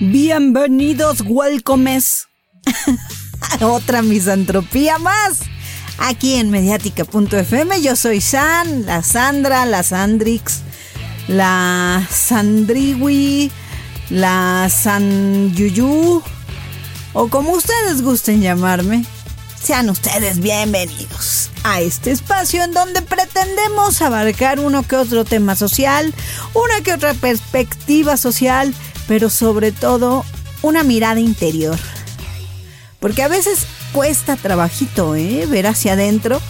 Bienvenidos, welcomes otra misantropía más. Aquí en mediática.fm yo soy San, la Sandra, la Sandrix, la Sandriwi, la San Yuyu, o como ustedes gusten llamarme. Sean ustedes bienvenidos a este espacio en donde pretendemos abarcar uno que otro tema social, una que otra perspectiva social, pero sobre todo una mirada interior. Porque a veces cuesta trabajito, ¿eh? Ver hacia adentro.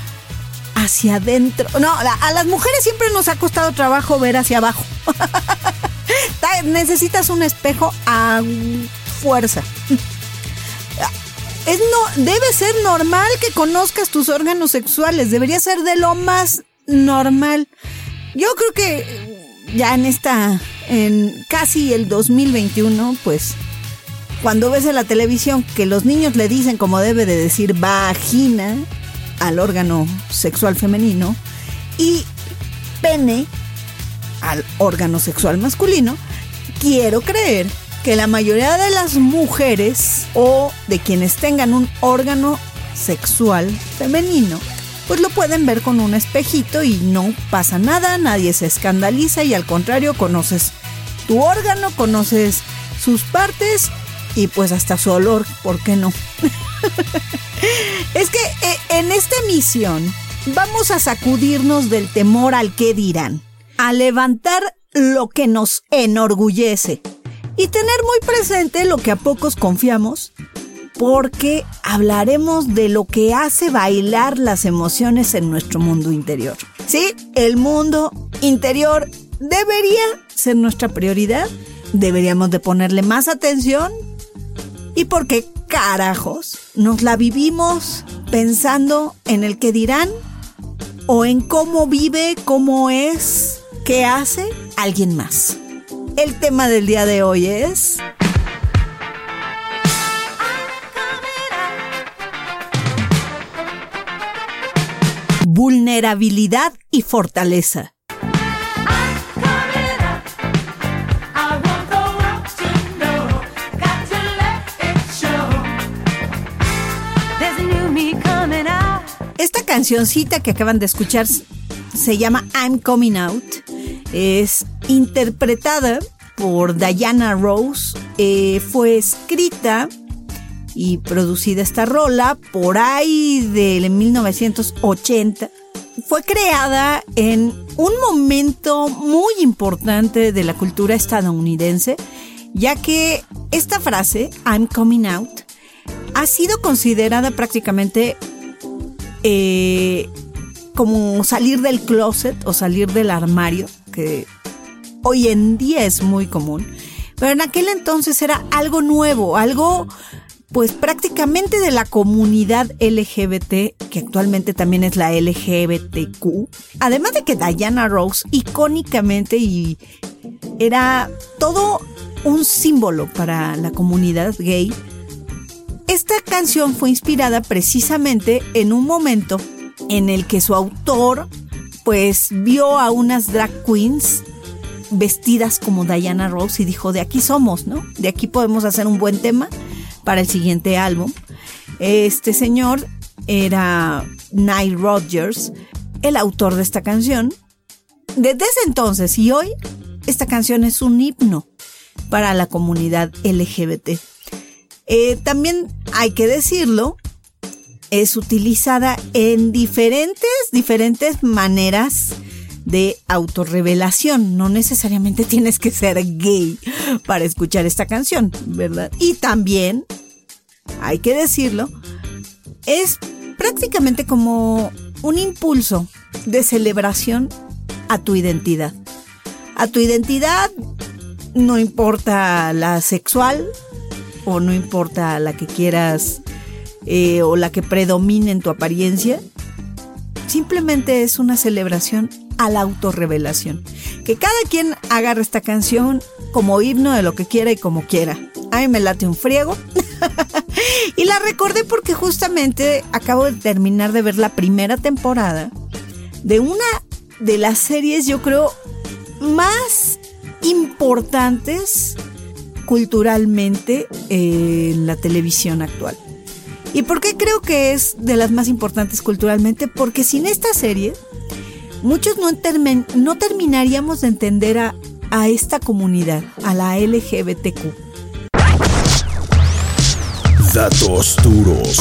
Hacia adentro. No, a las mujeres siempre nos ha costado trabajo ver hacia abajo. Necesitas un espejo a fuerza. Es no, debe ser normal que conozcas tus órganos sexuales. Debería ser de lo más normal. Yo creo que ya en esta, en casi el 2021, pues cuando ves en la televisión que los niños le dicen como debe de decir vagina al órgano sexual femenino y pene al órgano sexual masculino, quiero creer que la mayoría de las mujeres o de quienes tengan un órgano sexual femenino, pues lo pueden ver con un espejito y no pasa nada, nadie se escandaliza y al contrario conoces tu órgano, conoces sus partes y pues hasta su olor, ¿por qué no? es que eh, en esta emisión vamos a sacudirnos del temor al que dirán, a levantar lo que nos enorgullece y tener muy presente lo que a pocos confiamos, porque hablaremos de lo que hace bailar las emociones en nuestro mundo interior. Sí, el mundo interior debería ser nuestra prioridad, deberíamos de ponerle más atención y por qué carajos nos la vivimos pensando en el que dirán o en cómo vive, cómo es, qué hace alguien más. El tema del día de hoy es... Vulnerabilidad y fortaleza. Esta cancioncita que acaban de escuchar se llama I'm Coming Out es interpretada por Diana Rose. Eh, fue escrita y producida esta rola por ahí del 1980. Fue creada en un momento muy importante de la cultura estadounidense, ya que esta frase, I'm coming out, ha sido considerada prácticamente eh, como salir del closet o salir del armario hoy en día es muy común, pero en aquel entonces era algo nuevo, algo pues prácticamente de la comunidad LGBT, que actualmente también es la LGBTQ. Además de que Diana Rose icónicamente y era todo un símbolo para la comunidad gay. Esta canción fue inspirada precisamente en un momento en el que su autor pues vio a unas drag queens vestidas como Diana Rose y dijo, de aquí somos, ¿no? De aquí podemos hacer un buen tema para el siguiente álbum. Este señor era Nile Rodgers, el autor de esta canción. Desde ese entonces y hoy, esta canción es un himno para la comunidad LGBT. Eh, también hay que decirlo, es utilizada en diferentes, diferentes maneras de autorrevelación. No necesariamente tienes que ser gay para escuchar esta canción, ¿verdad? Y también, hay que decirlo, es prácticamente como un impulso de celebración a tu identidad. A tu identidad, no importa la sexual o no importa la que quieras eh, o la que predomine en tu apariencia, simplemente es una celebración a la autorrevelación. Que cada quien agarre esta canción como himno de lo que quiera y como quiera. A mí me late un friego. y la recordé porque justamente acabo de terminar de ver la primera temporada de una de las series, yo creo, más importantes culturalmente en la televisión actual. ¿Y por qué creo que es de las más importantes culturalmente? Porque sin esta serie, muchos no, no terminaríamos de entender a, a esta comunidad, a la LGBTQ. Datos duros.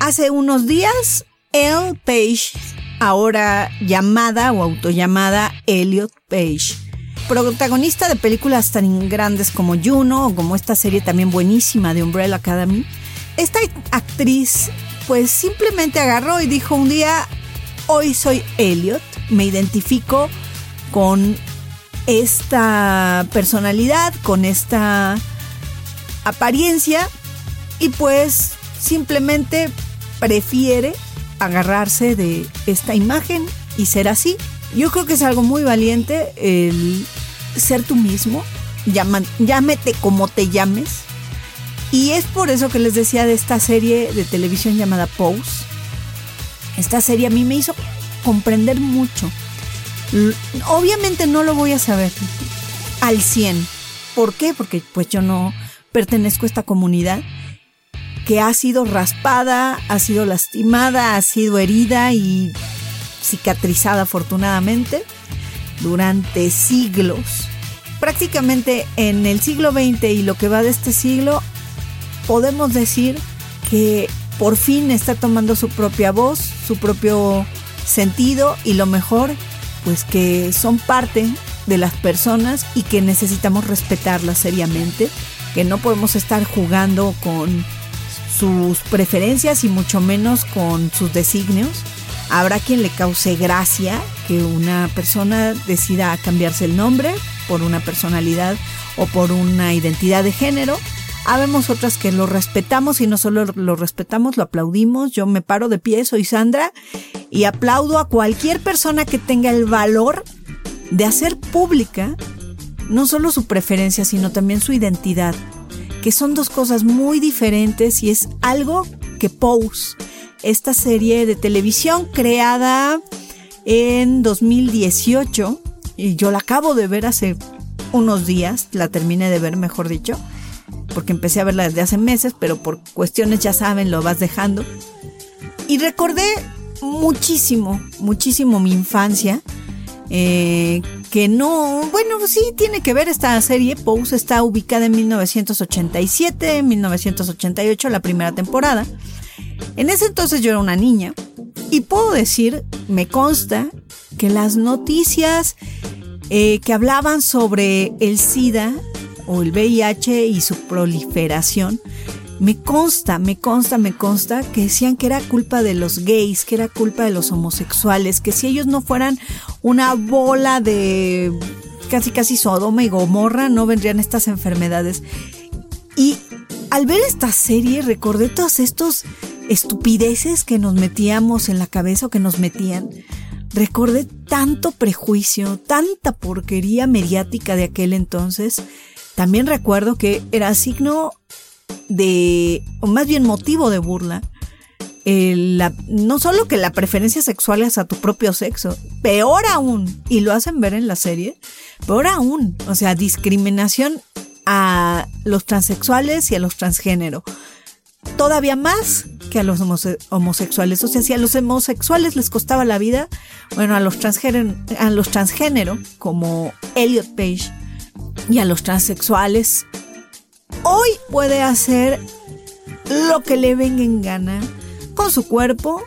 Hace unos días, Elle Page, ahora llamada o autollamada Elliot Page, protagonista de películas tan grandes como Juno o como esta serie también buenísima de Umbrella Academy, esta actriz pues simplemente agarró y dijo un día, hoy soy Elliot, me identifico con esta personalidad, con esta apariencia y pues simplemente prefiere agarrarse de esta imagen y ser así. Yo creo que es algo muy valiente el ser tú mismo, llámete como te llames. Y es por eso que les decía de esta serie de televisión llamada Pose. Esta serie a mí me hizo comprender mucho. Obviamente no lo voy a saber al 100. ¿Por qué? Porque pues yo no pertenezco a esta comunidad que ha sido raspada, ha sido lastimada, ha sido herida y cicatrizada afortunadamente durante siglos. Prácticamente en el siglo XX y lo que va de este siglo, podemos decir que por fin está tomando su propia voz, su propio sentido y lo mejor, pues que son parte de las personas y que necesitamos respetarlas seriamente, que no podemos estar jugando con sus preferencias y mucho menos con sus designios. Habrá quien le cause gracia que una persona decida cambiarse el nombre por una personalidad o por una identidad de género. Habemos otras que lo respetamos y no solo lo respetamos, lo aplaudimos. Yo me paro de pie, soy Sandra, y aplaudo a cualquier persona que tenga el valor de hacer pública no solo su preferencia, sino también su identidad que son dos cosas muy diferentes y es algo que Pose, esta serie de televisión creada en 2018, y yo la acabo de ver hace unos días, la terminé de ver, mejor dicho, porque empecé a verla desde hace meses, pero por cuestiones ya saben, lo vas dejando. Y recordé muchísimo, muchísimo mi infancia eh, que no, bueno, sí tiene que ver esta serie. Pose está ubicada en 1987, 1988, la primera temporada. En ese entonces yo era una niña y puedo decir, me consta, que las noticias eh, que hablaban sobre el SIDA o el VIH y su proliferación me consta, me consta, me consta que decían que era culpa de los gays, que era culpa de los homosexuales, que si ellos no fueran una bola de casi casi Sodoma y Gomorra, no vendrían estas enfermedades. Y al ver esta serie recordé todos estos estupideces que nos metíamos en la cabeza o que nos metían. Recordé tanto prejuicio, tanta porquería mediática de aquel entonces. También recuerdo que era signo de, o más bien motivo de burla, no solo que la preferencia sexual es a tu propio sexo, peor aún, y lo hacen ver en la serie, peor aún, o sea, discriminación a los transexuales y a los transgénero. Todavía más que a los homosexuales. O sea, si a los homosexuales les costaba la vida, bueno, a los, transgénero, a los transgénero, como Elliot Page, y a los transexuales hoy puede hacer lo que le venga en gana con su cuerpo,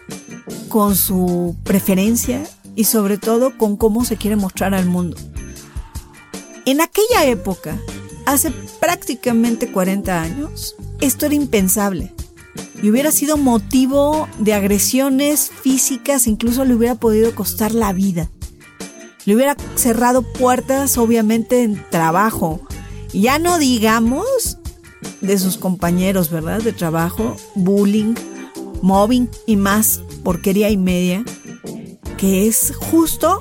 con su preferencia y sobre todo con cómo se quiere mostrar al mundo. En aquella época, hace prácticamente 40 años, esto era impensable y hubiera sido motivo de agresiones físicas, incluso le hubiera podido costar la vida. Le hubiera cerrado puertas, obviamente, en trabajo, Ya no digamos de sus compañeros, ¿verdad? De trabajo, bullying, mobbing y más porquería y media, que es justo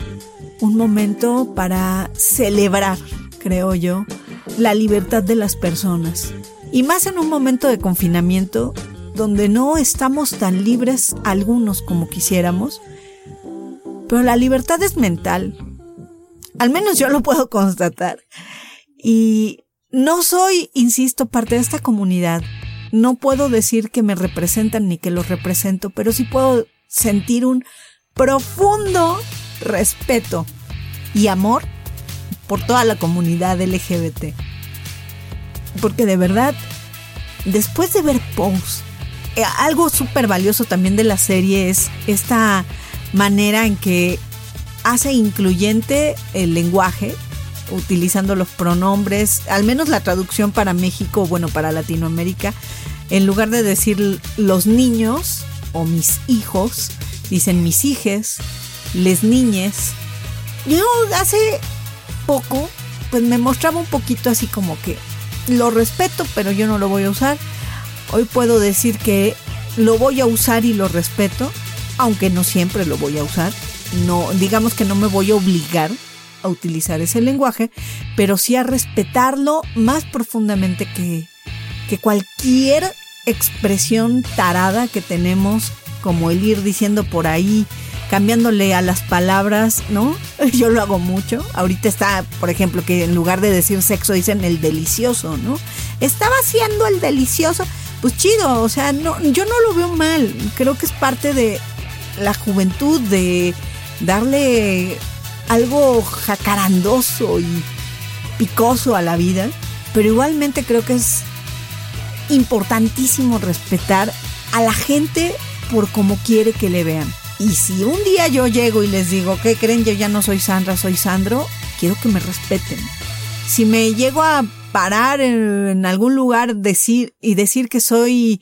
un momento para celebrar, creo yo, la libertad de las personas. Y más en un momento de confinamiento donde no estamos tan libres algunos como quisiéramos, pero la libertad es mental. Al menos yo lo puedo constatar. Y no soy, insisto, parte de esta comunidad. No puedo decir que me representan ni que los represento, pero sí puedo sentir un profundo respeto y amor por toda la comunidad LGBT. Porque de verdad, después de ver Pose, eh, algo súper valioso también de la serie es esta manera en que hace incluyente el lenguaje, utilizando los pronombres, al menos la traducción para México, bueno, para Latinoamérica, en lugar de decir los niños o mis hijos, dicen mis hijes, les niñes. Yo hace poco, pues me mostraba un poquito así como que lo respeto, pero yo no lo voy a usar. Hoy puedo decir que lo voy a usar y lo respeto, aunque no siempre lo voy a usar. No, digamos que no me voy a obligar a utilizar ese lenguaje, pero sí a respetarlo más profundamente que, que cualquier expresión tarada que tenemos, como el ir diciendo por ahí, cambiándole a las palabras, ¿no? Yo lo hago mucho. Ahorita está, por ejemplo, que en lugar de decir sexo dicen el delicioso, ¿no? Estaba haciendo el delicioso. Pues chido, o sea, no, yo no lo veo mal. Creo que es parte de la juventud, de darle algo jacarandoso y picoso a la vida, pero igualmente creo que es importantísimo respetar a la gente por como quiere que le vean. Y si un día yo llego y les digo, ¿qué creen? Yo ya no soy Sandra, soy Sandro, quiero que me respeten. Si me llego a parar en, algún lugar decir y decir que soy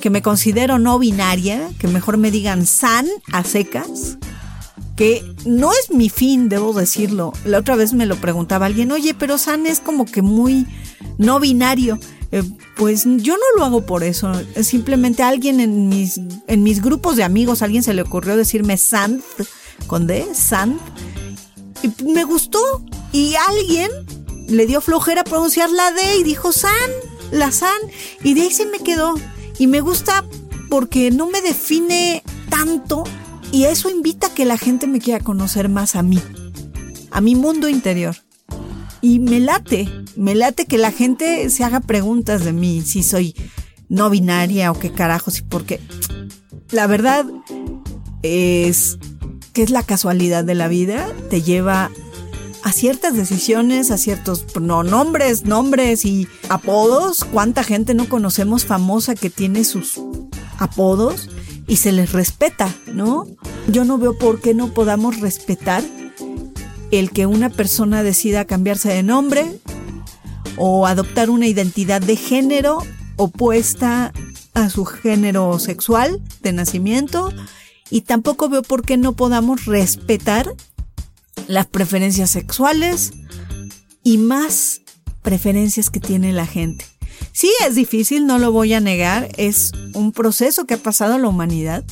que me considero no binaria, que mejor me digan san a secas, que no es mi fin, debo decirlo. La otra vez me lo preguntaba alguien, oye, pero San es como que muy no binario. Eh, pues yo no lo hago por eso. Simplemente alguien en mis, en mis grupos de amigos, alguien se le ocurrió decirme Sant, con D, Sant. Y me gustó. Y alguien le dio flojera pronunciar la D y dijo San, la San. Y de ahí se me quedó. Y me gusta porque no me define tanto y eso invita a que la gente me quiera conocer más a mí, a mi mundo interior. Y me late, me late que la gente se haga preguntas de mí, si soy no binaria o qué carajos y por qué. La verdad es que es la casualidad de la vida, te lleva a ciertas decisiones, a ciertos pronombres, nombres y apodos. ¿Cuánta gente no conocemos famosa que tiene sus apodos? Y se les respeta, ¿no? Yo no veo por qué no podamos respetar el que una persona decida cambiarse de nombre o adoptar una identidad de género opuesta a su género sexual de nacimiento y tampoco veo por qué no podamos respetar las preferencias sexuales y más preferencias que tiene la gente. Sí, es difícil, no lo voy a negar, es un proceso que ha pasado la humanidad,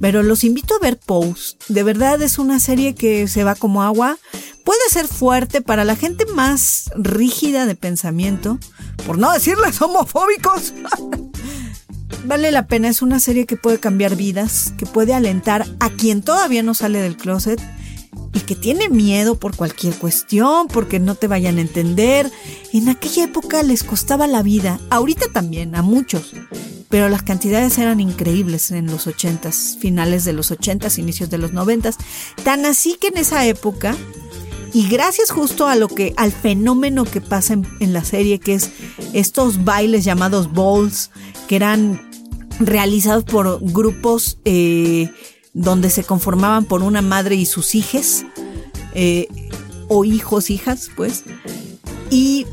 pero los invito a ver Pose. De verdad es una serie que se va como agua. Puede ser fuerte para la gente más rígida de pensamiento, por no decirles homofóbicos. vale la pena, es una serie que puede cambiar vidas, que puede alentar a quien todavía no sale del closet y que tiene miedo por cualquier cuestión, porque no te vayan a entender. En aquella época les costaba la vida, ahorita también, a muchos, pero las cantidades eran increíbles en los ochentas, finales de los ochentas, inicios de los noventas, tan así que en esa época y gracias justo a lo que al fenómeno que pasa en, la serie que es estos bailes llamados bowls que eran realizados por grupos eh, donde se conformaban por una madre y sus hijas, eh, o hijos, hijas, pues. Y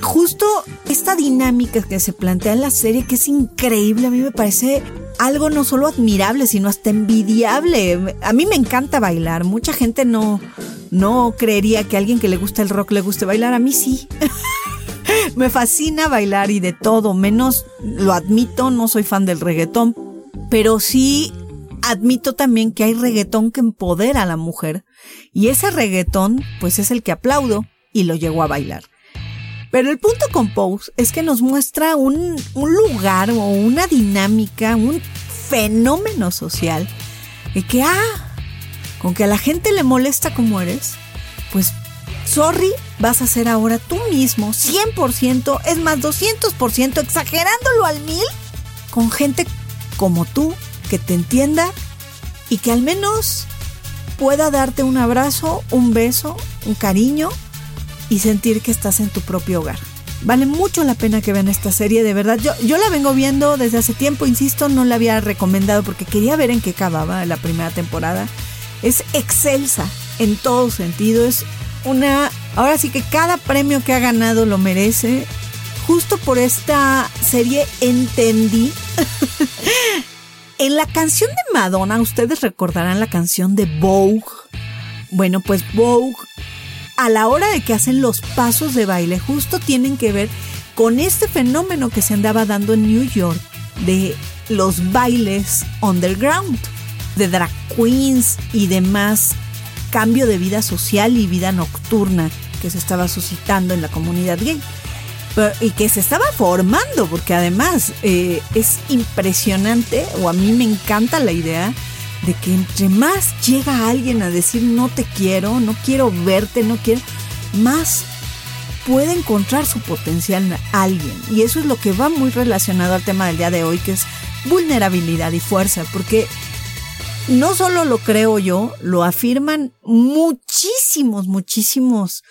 justo esta dinámica que se plantea en la serie, que es increíble, a mí me parece algo no solo admirable, sino hasta envidiable. A mí me encanta bailar. Mucha gente no, no creería que a alguien que le gusta el rock le guste bailar. A mí sí. Me fascina bailar y de todo, menos lo admito, no soy fan del reggaetón, pero sí admito también que hay reggaetón que empodera a la mujer y ese reggaetón pues es el que aplaudo y lo llego a bailar. Pero el punto con Pose es que nos muestra un, lugar o una dinámica, un fenómeno social y que, ah, con que a la gente le molesta como eres, pues sorry, vas a ser ahora tú mismo, 100%, es más 200%, exagerándolo al mil, con gente como tú, que te entienda y que al menos pueda darte un abrazo, un beso, un cariño y sentir que estás en tu propio hogar. Vale mucho la pena que vean esta serie, de verdad. Yo, yo la vengo viendo desde hace tiempo, insisto, no la había recomendado porque quería ver en qué acababa la primera temporada. Es excelsa en todo sentido, es una... Ahora sí que cada premio que ha ganado lo merece. Justo por esta serie entendí. en la canción de Madonna, ustedes recordarán la canción de Vogue. Bueno, pues Vogue a la hora de que hacen los pasos de baile, justo tienen que ver con este fenómeno que se andaba dando en New York de los bailes underground, de drag queens y demás cambio de vida social y vida nocturna que se estaba suscitando en la comunidad gay. Y que se estaba formando, porque además eh, es impresionante, o a mí me encanta la idea de que entre más llega alguien a decir no te quiero, no quiero verte, no quiero, más puede encontrar su potencial alguien. Y eso es lo que va muy relacionado al tema del día de hoy, que es vulnerabilidad y fuerza, porque no solo lo creo yo, lo afirman muchísimos, muchísimos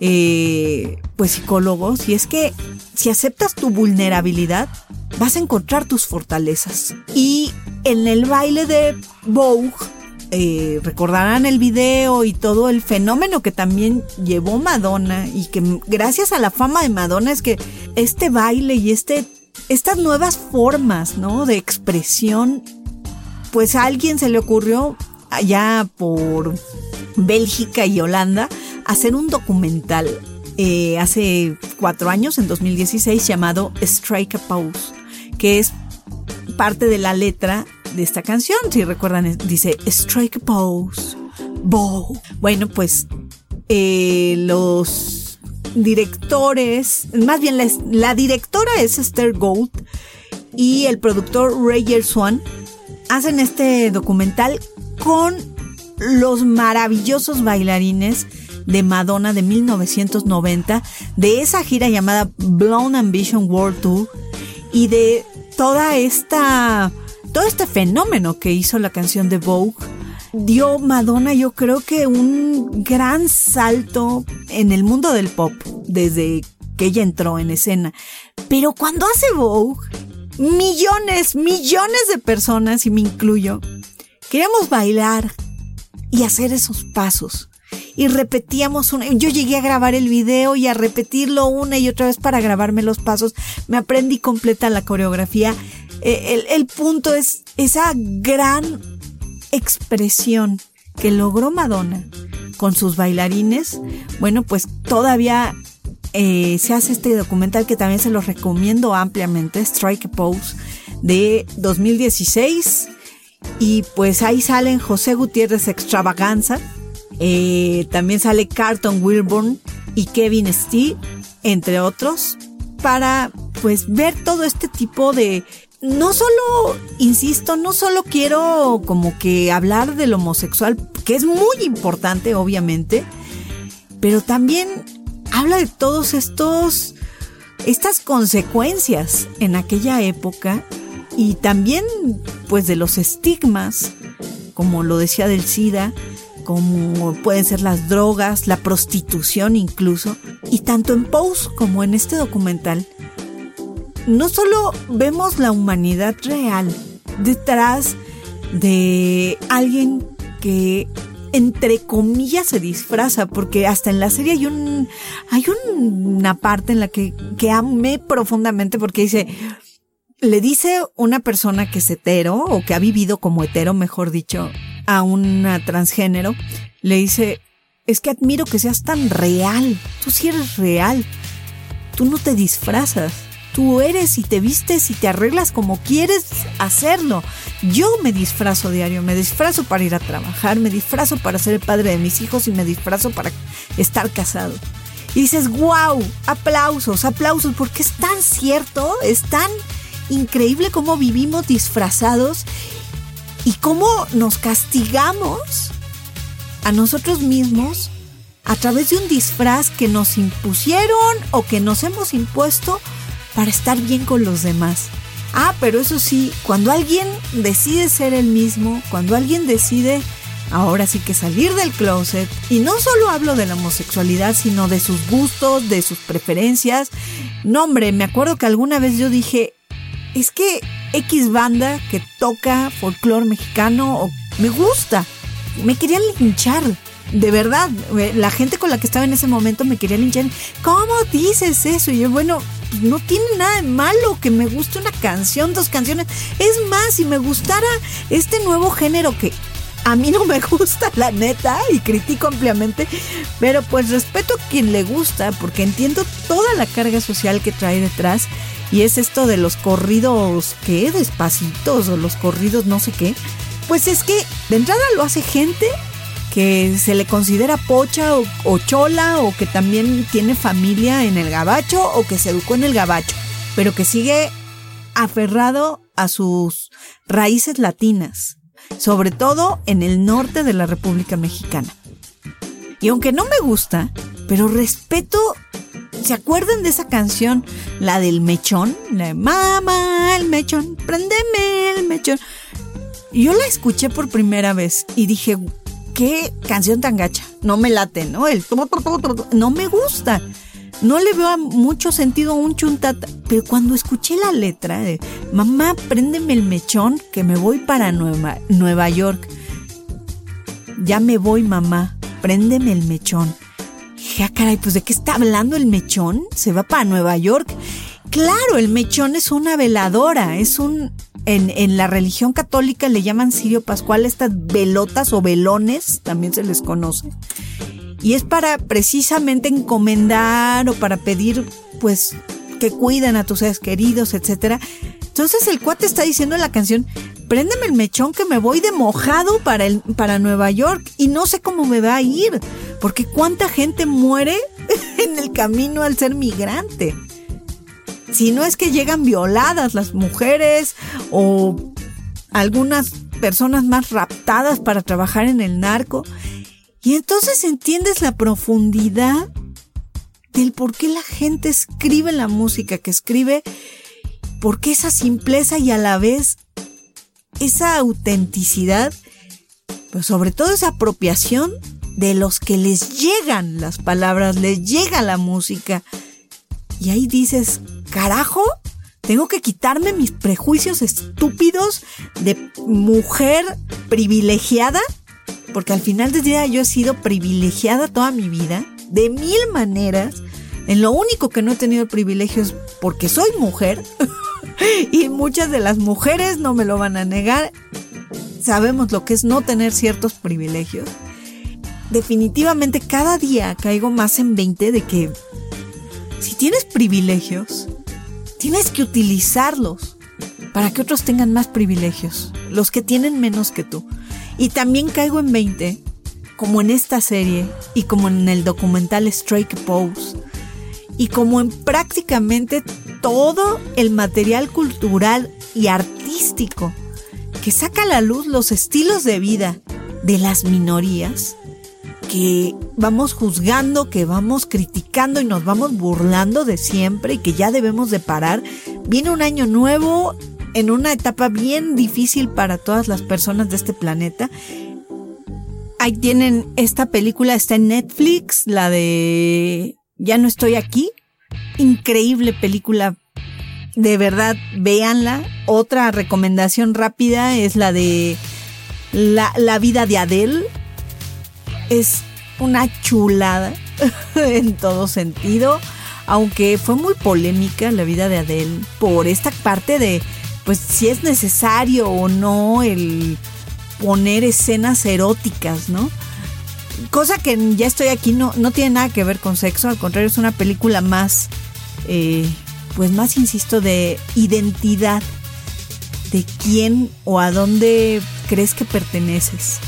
eh, pues psicólogos, y es que si aceptas tu vulnerabilidad, vas a encontrar tus fortalezas. Y en el baile de Vogue, eh, recordarán el video y todo el fenómeno que también llevó Madonna y que gracias a la fama de Madonna es que este baile y este, estas nuevas formas, ¿no? De expresión, pues a alguien se le ocurrió allá por Bélgica y Holanda hacer un documental eh, hace cuatro años, en 2016, llamado Strike a Pose, que es parte de la letra de esta canción. Si recuerdan, dice Strike a Pose, Bow. Bueno, pues eh, los directores, más bien la, directora es Esther Gold y el productor Rayer Swan hacen este documental con los maravillosos bailarines de Madonna de 1990, de esa gira llamada Blown Ambition World Tour y de toda esta todo este fenómeno que hizo la canción de Vogue dio Madonna yo creo que un gran salto en el mundo del pop desde que ella entró en escena. Pero cuando hace Vogue, millones, millones de personas, y me incluyo, queremos bailar y hacer esos pasos y repetíamos una. Yo llegué a grabar el video y a repetirlo una y otra vez para grabarme los pasos. Me aprendí completa la coreografía. Eh, el, el punto es esa gran expresión que logró Madonna con sus bailarines. Bueno, pues todavía eh, se hace este documental que también se los recomiendo ampliamente, Strike a Pose, de 2016. Y pues ahí salen José Gutiérrez Extravaganza, eh, también sale Carlton Wilburn y Kevin Stee, entre otros, para pues ver todo este tipo de... No solo, insisto, no solo quiero como que hablar del homosexual, que es muy importante, obviamente, pero también habla de todos estos, estas consecuencias en aquella época y también pues de los estigmas, como lo decía del SIDA, como pueden ser las drogas, la prostitución incluso. Y tanto en Pose como en este documental, no solo vemos la humanidad real detrás de alguien que entre comillas se disfraza, porque hasta en la serie hay un hay una parte en la que, que amé profundamente porque dice le dice una persona que es hetero o que ha vivido como hetero, mejor dicho, a una transgénero, le dice, es que admiro que seas tan real, tú sí eres real. tú no te disfrazas. Tú eres y te vistes y te arreglas como quieres hacerlo. Yo me disfrazo diario, me disfrazo para ir a trabajar, me disfrazo para ser el padre de mis hijos y me disfrazo para estar casado. Y dices, wow, aplausos, aplausos, porque es tan cierto, es tan increíble cómo vivimos disfrazados y cómo nos castigamos a nosotros mismos a través de un disfraz que nos impusieron o que nos hemos impuesto para estar bien con los demás. Ah, pero eso sí, cuando alguien decide ser el mismo, cuando alguien decide ahora sí que salir del closet, y no solo hablo de la homosexualidad, sino de sus gustos, de sus preferencias. No, hombre, me acuerdo que alguna vez yo dije, es que X banda que toca folclore mexicano o me gusta, me querían linchar. De verdad, la gente con la que estaba en ese momento me quería linchar. ¿Cómo dices eso? Y yo, bueno, no tiene nada de malo que me guste una canción, dos canciones. Es más, si me gustara este nuevo género que a mí no me gusta, la neta, y critico ampliamente, pero pues respeto a quien le gusta, porque entiendo toda la carga social que trae detrás, y es esto de los corridos, ¿qué? Despacitos, o los corridos no sé qué. Pues es que de entrada lo hace gente que se le considera pocha o, chola o que también tiene familia en el gabacho o que se educó en el gabacho, pero que sigue aferrado a sus raíces latinas, sobre todo en el norte de la República Mexicana. Y aunque no me gusta, pero respeto, ¿se acuerdan de esa canción, la del mechón? La de Mamá, el mechón, prendeme el mechón. Yo la escuché por primera vez y dije, qué canción tan gacha. No me late, ¿no? El no me gusta. No le veo mucho sentido a un chuntata. Pero cuando escuché la letra de Mamá, préndeme el mechón que me voy para Nueva, Nueva York. Ya me voy, mamá. Préndeme el mechón. Ya, ah, caray, pues ¿de qué está hablando el mechón? ¿Se va para Nueva York? Claro, el mechón es una veladora, es un en, la religión católica le llaman Sirio Pascual estas velotas o velones, también se les conoce. Y es para precisamente encomendar o para pedir, pues, que cuiden a tus seres queridos, etc. Entonces el cuate está diciendo en la canción, préndeme el mechón que me voy de mojado para, el, para Nueva York y no sé cómo me va a ir, porque cuánta gente muere en el camino al ser migrante si no es que llegan violadas las mujeres o algunas personas más raptadas para trabajar en el narco. Y entonces entiendes la profundidad del por qué la gente escribe la música que escribe, por qué esa simpleza y a la vez esa autenticidad, pero sobre todo esa apropiación de los que les llegan las palabras, les llega la música. Y ahí dices, carajo, tengo que quitarme mis prejuicios estúpidos de mujer privilegiada, porque al final del día yo he sido privilegiada toda mi vida, de mil maneras. En lo único que no he tenido privilegio es porque soy mujer, y muchas de las mujeres no me lo van a negar. Sabemos lo que es no tener ciertos privilegios. Definitivamente cada día caigo más en 20 de que si tienes privilegios, tienes que utilizarlos para que otros tengan más privilegios, los que tienen menos que tú. Y también caigo en 20, como en esta serie y como en el documental Strike Pose, y como en prácticamente todo el material cultural y artístico que saca a la luz los estilos de vida de las minorías, que vamos juzgando, que vamos criticando y nos vamos burlando de siempre y que ya debemos de parar. Viene un año nuevo en una etapa bien difícil para todas las personas de este planeta. Ahí tienen esta película, está en Netflix, la de Ya no estoy aquí. Increíble película. De verdad, véanla. Otra recomendación rápida es la de La, la vida de Adele es una chulada en todo sentido, aunque fue muy polémica la vida de Adele por esta parte de, pues si es necesario o no el poner escenas eróticas, ¿no? Cosa que ya estoy aquí no, no tiene nada que ver con sexo, al contrario es una película más eh, pues más, insisto, de identidad, de quién o a dónde crees que perteneces.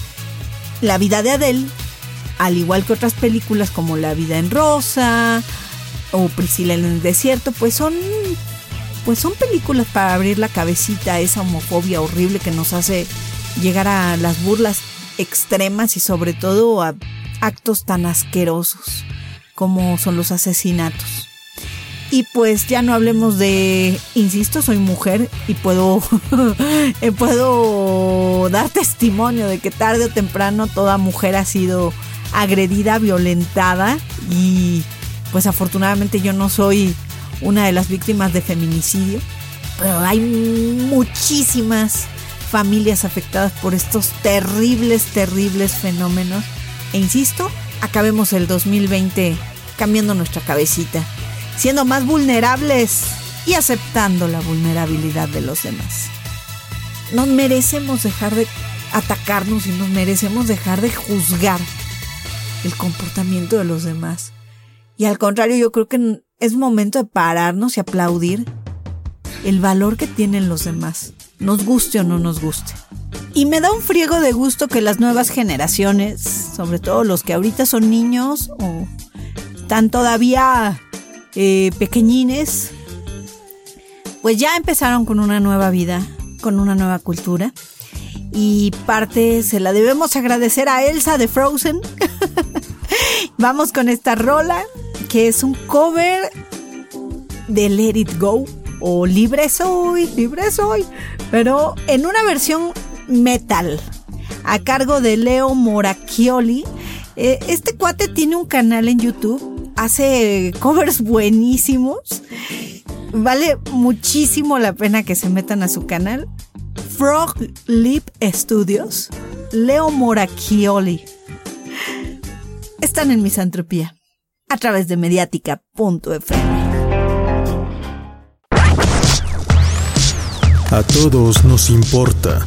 La vida de Adele, al igual que otras películas como La vida en rosa o Priscila en el desierto, pues son pues son películas para abrir la cabecita a esa homofobia horrible que nos hace llegar a las burlas extremas y sobre todo a actos tan asquerosos como son los asesinatos. Y pues ya no hablemos de, insisto, soy mujer y puedo, puedo dar testimonio de que tarde o temprano toda mujer ha sido agredida, violentada y pues afortunadamente yo no soy una de las víctimas de feminicidio, pero hay muchísimas familias afectadas por estos terribles, terribles fenómenos. E insisto, acabemos el 2020 cambiando nuestra cabecita, siendo más vulnerables y aceptando la vulnerabilidad de los demás. Nos merecemos dejar de atacarnos y nos merecemos dejar de juzgar el comportamiento de los demás. Y al contrario, yo creo que es momento de pararnos y aplaudir el valor que tienen los demás, nos guste o no nos guste. Y me da un friego de gusto que las nuevas generaciones, sobre todo los que ahorita son niños o están todavía eh, pequeñines, pues ya empezaron con una nueva vida, con una nueva cultura. Y parte se la debemos agradecer a Elsa de Frozen. Vamos con esta rola, que es un cover de Let It Go o Libre Soy, Libre Soy, pero en una versión metal a cargo de Leo Moracchioli. Eh, este cuate tiene un canal en YouTube, hace covers buenísimos. Vale muchísimo la pena que se metan a su canal. Frog Lip Studios, Leo Moracchioli. Están en misantropía a través de mediática.fm. A todos nos importa.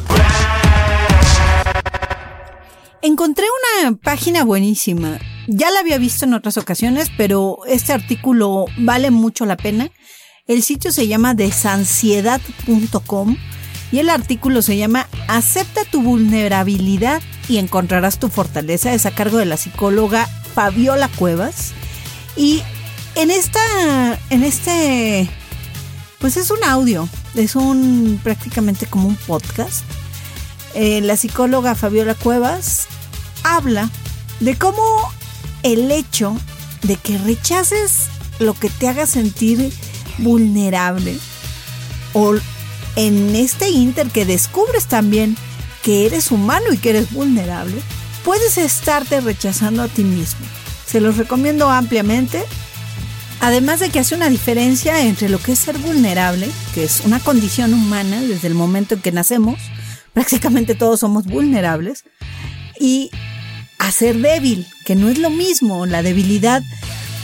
Encontré una página buenísima. Ya la había visto en otras ocasiones, pero este artículo vale mucho la pena. El sitio se llama desansiedad.com y el artículo se llama Acepta tu vulnerabilidad y encontrarás tu fortaleza. Es a cargo de la psicóloga Fabiola Cuevas. Y en esta, en este, pues es un audio es un prácticamente como un podcast. Eh, la psicóloga Fabiola Cuevas habla de cómo el hecho de que rechaces lo que te haga sentir vulnerable o en este inter que descubres también que eres humano y que eres vulnerable, puedes estarte rechazando a ti mismo. Se los recomiendo ampliamente. Además de que hace una diferencia entre lo que es ser vulnerable, que es una condición humana desde el momento en que nacemos, prácticamente todos somos vulnerables, y a ser débil, que no es lo mismo. La debilidad,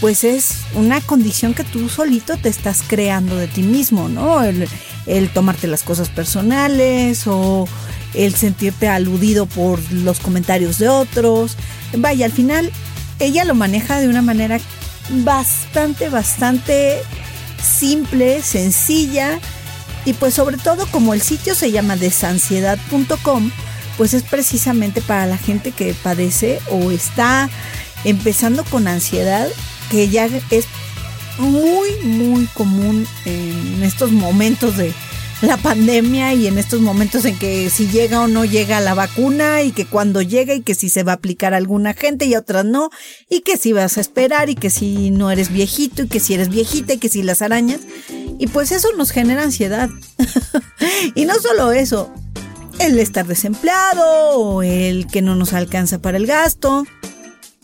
pues es una condición que tú solito te estás creando de ti mismo, ¿no? El, tomarte las cosas personales o el sentirte aludido por los comentarios de otros. Vaya, al final ella lo maneja de una manera bastante, bastante simple, sencilla y pues sobre todo como el sitio se llama desansiedad.com, pues es precisamente para la gente que padece o está empezando con ansiedad, que ya es muy, muy común en estos momentos de, la pandemia y en estos momentos en que si llega o no llega la vacuna y que cuando llega y que si se va a aplicar a alguna gente y a otras no y que si vas a esperar y que si no eres viejito y que si eres viejita y que si las arañas. Y pues eso nos genera ansiedad. Y no solo eso el estar desempleado o el que no nos alcanza para el gasto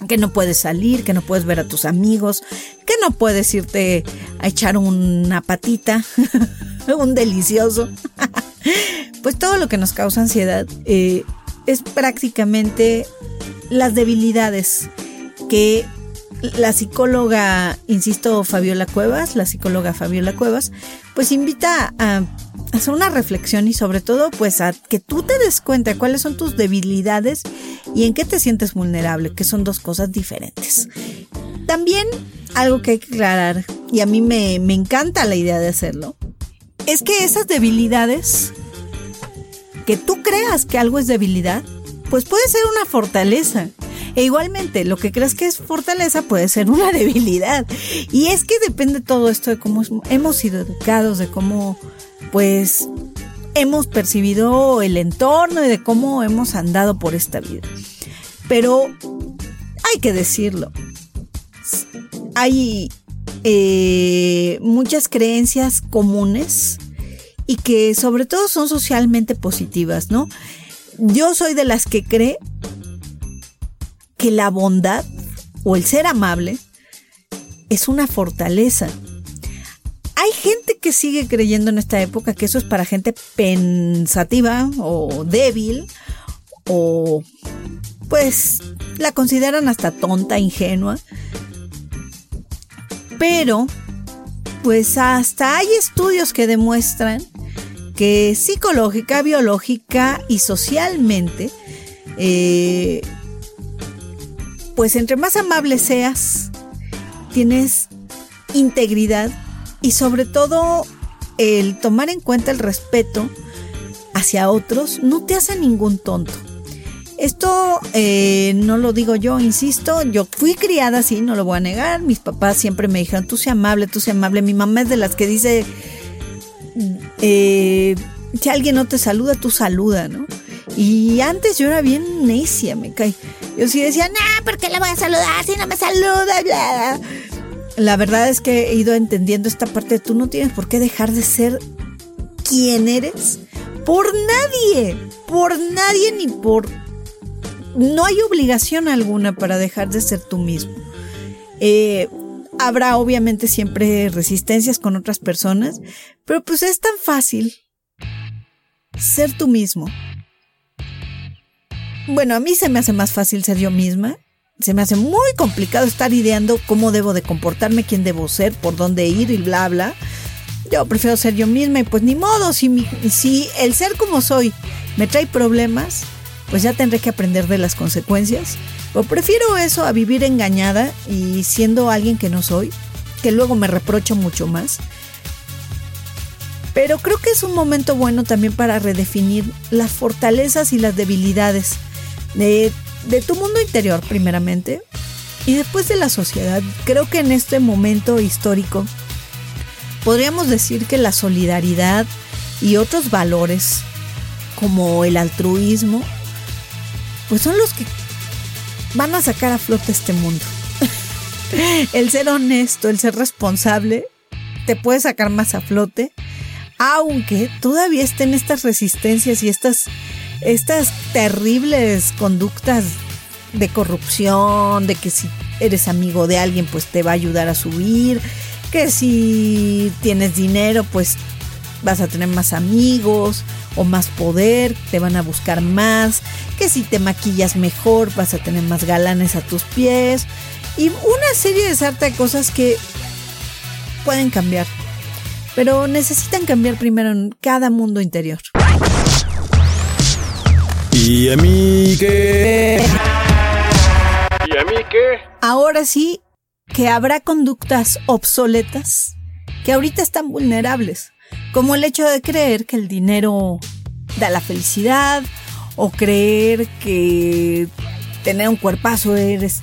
que no puedes salir, que no puedes ver a tus amigos, que no puedes irte a echar una patita un delicioso. pues todo lo que nos causa ansiedad eh, es prácticamente las debilidades que la psicóloga, insisto, Fabiola Cuevas, la psicóloga Fabiola Cuevas, pues invita a hacer una reflexión y sobre todo pues a que tú te des cuenta cuáles son tus debilidades y en qué te sientes vulnerable, que son dos cosas diferentes. También algo que hay que aclarar, y a mí me, me encanta la idea de hacerlo, es que esas debilidades, que tú creas que algo es debilidad, pues puede ser una fortaleza. E igualmente, lo que crees que es fortaleza puede ser una debilidad. Y es que depende todo esto de cómo hemos sido educados, de cómo, pues, hemos percibido el entorno y de cómo hemos andado por esta vida. Pero hay que decirlo. Hay eh, muchas creencias comunes y que sobre todo son socialmente positivas, ¿no? Yo soy de las que cree que la bondad o el ser amable es una fortaleza. Hay gente que sigue creyendo en esta época que eso es para gente pensativa o débil o pues la consideran hasta tonta, ingenua. Pero pues hasta hay estudios que demuestran que psicológica, biológica y socialmente, eh, pues entre más amable seas, tienes integridad y sobre todo el tomar en cuenta el respeto hacia otros no te hace ningún tonto. Esto eh, no lo digo yo, insisto, yo fui criada así, no lo voy a negar. Mis papás siempre me dijeron, tú sé amable, tú sé amable. Mi mamá es de las que dice, eh, si alguien no te saluda, tú saluda, ¿no? Y antes yo era bien necia, me cae. Yo sí decía, no, ¿por qué le voy a saludar si no me saluda? La verdad es que he ido entendiendo esta parte tú no tienes por qué dejar de ser quien eres por nadie, por nadie ni por no hay obligación alguna para dejar de ser tú mismo. Eh, habrá obviamente siempre resistencias con otras personas, pero pues es tan fácil ser tú mismo. Bueno, a mí se me hace más fácil ser yo misma. Se me hace muy complicado estar ideando cómo debo de comportarme, quién debo ser, por dónde ir y bla, bla. Yo prefiero ser yo misma y pues ni modo, si, si el ser como soy me trae problemas, pues ya tendré que aprender de las consecuencias. O prefiero eso a vivir engañada y siendo alguien que no soy, que luego me reprocho mucho más. Pero creo que es un momento bueno también para redefinir las fortalezas y las debilidades de, tu mundo interior primeramente y después de la sociedad. Creo que en este momento histórico podríamos decir que la solidaridad y otros valores como el altruismo pues son los que van a sacar a flote este mundo. el ser honesto, el ser responsable, te puede sacar más a flote, aunque todavía estén estas resistencias y estas, estas terribles conductas de corrupción, de que si eres amigo de alguien, pues te va a ayudar a subir, que si tienes dinero, pues vas a tener más amigos o más poder, te van a buscar más, que si te maquillas mejor vas a tener más galanes a tus pies y una serie de sarta de cosas que pueden cambiar, pero necesitan cambiar primero en cada mundo interior. ¿Y a mí qué? ¿Y a mí qué? Ahora sí que habrá conductas obsoletas que ahorita están vulnerables como el hecho de creer que el dinero da la felicidad o creer que tener un cuerpazo es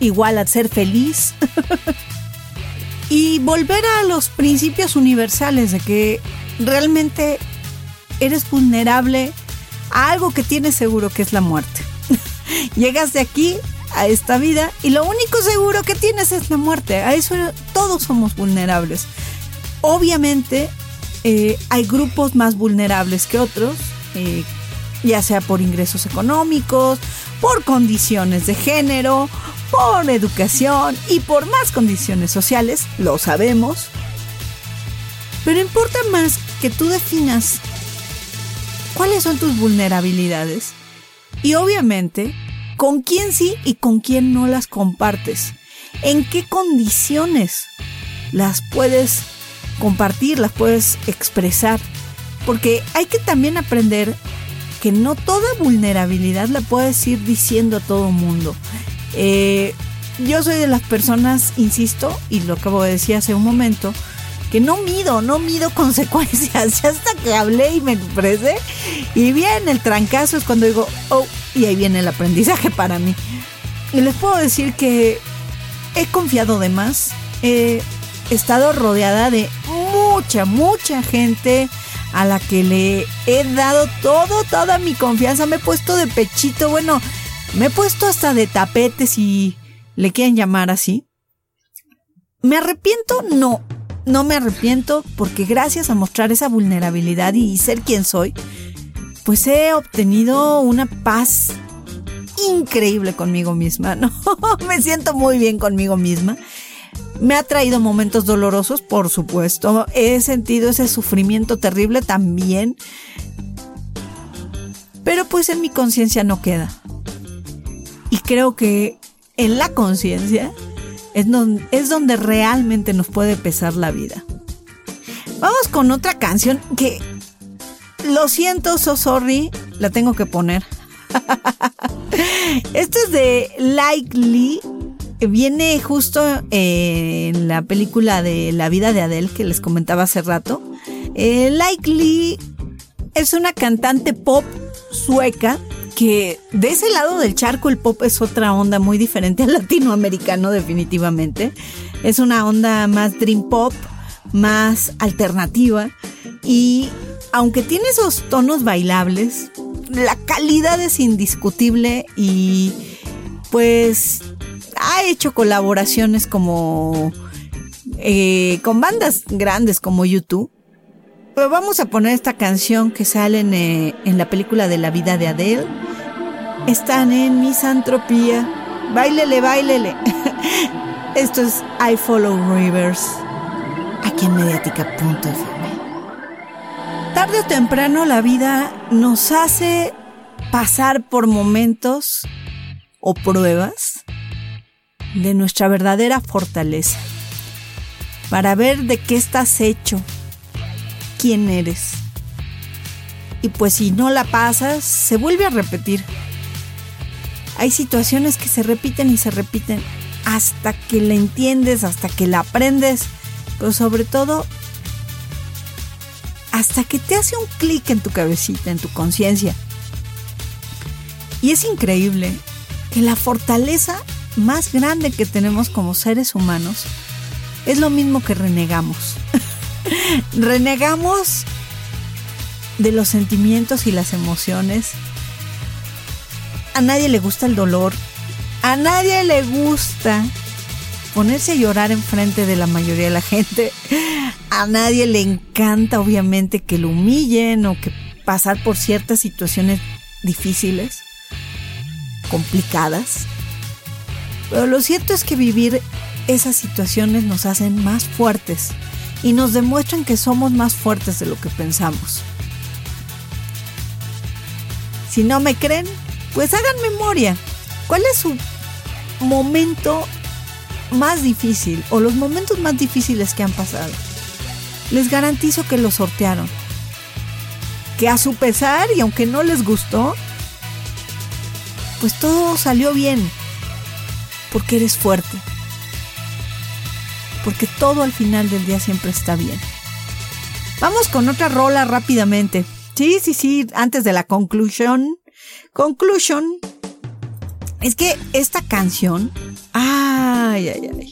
igual a ser feliz. y volver a los principios universales de que realmente eres vulnerable a algo que tienes seguro que es la muerte. Llegas de aquí a esta vida y lo único seguro que tienes es la muerte. A eso todos somos vulnerables. Obviamente eh, hay grupos más vulnerables que otros, eh, ya sea por ingresos económicos, por condiciones de género, por educación y por más condiciones sociales, lo sabemos. Pero importa más que tú definas cuáles son tus vulnerabilidades y obviamente con quién sí y con quién no las compartes. En qué condiciones las puedes compartir, las puedes expresar. Porque hay que también aprender que no toda vulnerabilidad la puedes ir diciendo a todo mundo. Eh, yo soy de las personas, insisto, y lo acabo de decir hace un momento, que no mido, no mido consecuencias. hasta que hablé y me expresé. Y bien, el trancazo es cuando digo, oh, y ahí viene el aprendizaje para mí. Y les puedo decir que he confiado de más. He estado rodeada de mucha, mucha gente a la que le he dado todo, toda mi confianza. Me he puesto de pechito, bueno, me he puesto hasta de tapete si le quieren llamar así. ¿Me arrepiento? No, no me arrepiento porque gracias a mostrar esa vulnerabilidad y ser quien soy, pues he obtenido una paz increíble conmigo misma, ¿no? me siento muy bien conmigo misma. Me ha traído momentos dolorosos, por supuesto. He sentido ese sufrimiento terrible también. Pero pues en mi conciencia no queda. Y creo que en la conciencia es donde, es donde realmente nos puede pesar la vida. Vamos con otra canción que lo siento, so sorry, la tengo que poner. Esto es de Likely. Viene justo en la película de La vida de Adele que les comentaba hace rato. Eh, Likely es una cantante pop sueca que de ese lado del charco el pop es otra onda muy diferente al latinoamericano definitivamente. Es una onda más dream pop, más alternativa y aunque tiene esos tonos bailables, la calidad es indiscutible y pues ha hecho colaboraciones como eh, con bandas grandes como YouTube. Pero vamos a poner esta canción que sale en, eh, en la película de la vida de Adele están en misantropía. Báilele, báilele. Esto es I Follow Rivers, aquí en mediática.fm. Tarde o temprano la vida nos hace pasar por momentos o pruebas de nuestra verdadera fortaleza para ver de qué estás hecho, quién eres. Y pues si no la pasas, se vuelve a repetir hay situaciones que se repiten y se repiten hasta que la entiendes, hasta que la aprendes, pero sobre todo hasta que te hace un clic en tu cabecita, en tu conciencia. Y es increíble que la fortaleza más grande que tenemos como seres humanos es lo mismo que renegamos. renegamos de los sentimientos y las emociones a nadie le gusta el dolor. A nadie le gusta ponerse a llorar enfrente de la mayoría de la gente. A nadie le encanta, obviamente, que lo humillen o que pasar por ciertas situaciones difíciles, complicadas. Pero lo cierto es que vivir esas situaciones nos hacen más fuertes y nos demuestran que somos más fuertes de lo que pensamos. Si no me creen, pues hagan memoria. ¿Cuál es su momento más difícil o los momentos más difíciles que han pasado? Les garantizo que lo sortearon. Que a su pesar y aunque no les gustó, pues todo salió bien. Porque eres fuerte. Porque todo al final del día siempre está bien. Vamos con otra rola rápidamente. Sí, sí, sí, antes de la conclusión Conclusion es que esta canción, ay, ay, ay,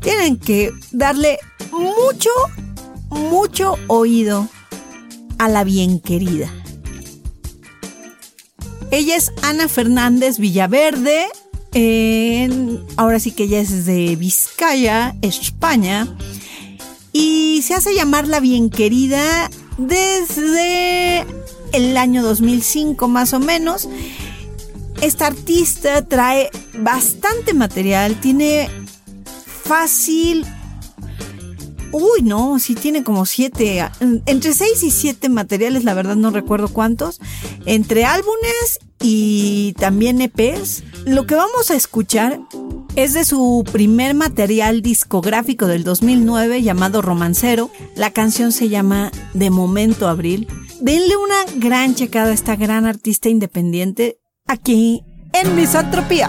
tienen que darle mucho, mucho oído a la bien querida. Ella es Ana Fernández Villaverde. ahora sí que ella es de Vizcaya, España. Y se hace llamar la bien querida desde el año 2005 más o menos. Esta artista trae bastante material, tiene fácil... Uy, no, sí tiene como siete, entre seis y siete materiales, la verdad no recuerdo cuántos, entre álbumes y también EPs. Lo que vamos a escuchar es de su primer material discográfico del 2009 llamado Romancero. La canción se llama De Momento Abril. Denle una gran checada a esta gran artista independiente aquí en Misantropía.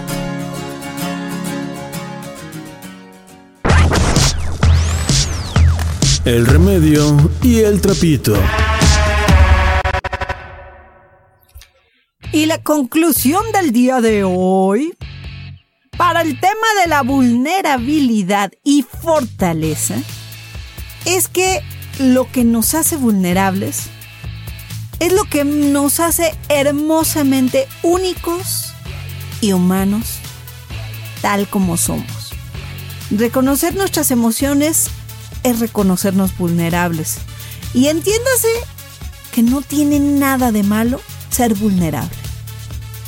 El remedio y el trapito. Y la conclusión del día de hoy, para el tema de la vulnerabilidad y fortaleza, es que lo que nos hace vulnerables es lo que nos hace hermosamente únicos y humanos tal como somos. Reconocer nuestras emociones es reconocernos vulnerables. Y entiéndase que no tiene nada de malo ser vulnerable.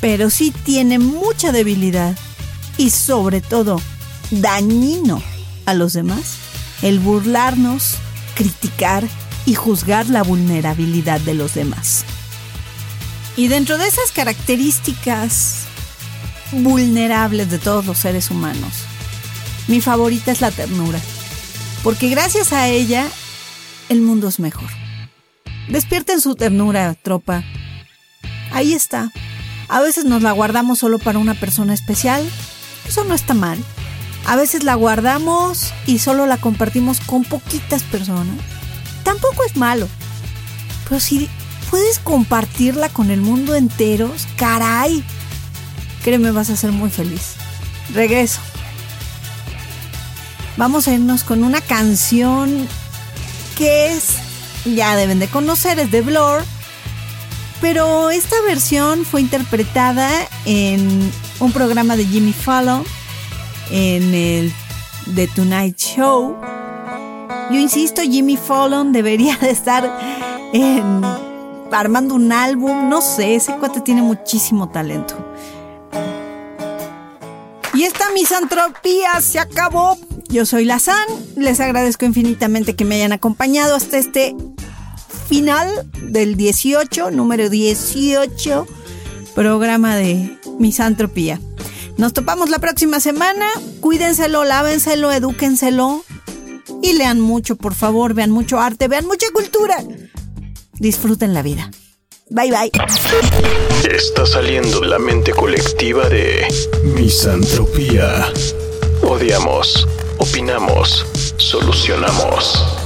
Pero sí tiene mucha debilidad y sobre todo dañino a los demás el burlarnos, criticar y juzgar la vulnerabilidad de los demás. Y dentro de esas características vulnerables de todos los seres humanos, mi favorita es la ternura, porque gracias a ella el mundo es mejor. Despierten su ternura, tropa. Ahí está. A veces nos la guardamos solo para una persona especial. Eso no está mal. A veces la guardamos y solo la compartimos con poquitas personas. Tampoco es malo. Pero si puedes compartirla con el mundo entero, caray. Créeme, vas a ser muy feliz. Regreso. Vamos a irnos con una canción que es, ya deben de conocer, es de Blur. Pero esta versión fue interpretada en un programa de Jimmy Fallon, en el The Tonight Show. Yo insisto, Jimmy Fallon debería de estar armando un álbum, no sé, ese cuate tiene muchísimo talento. Y esta misantropía se acabó. Yo soy Lazán, les agradezco infinitamente que me hayan acompañado hasta este final del 18, número 18, programa de misantropía. Nos topamos la próxima semana. Cuídenselo, lávenselo, edúquenselo. Y lean mucho, por favor. Vean mucho arte, vean mucha cultura. Disfruten la vida. Bye bye. Está saliendo la mente colectiva de misantropía. Odiamos, opinamos, solucionamos.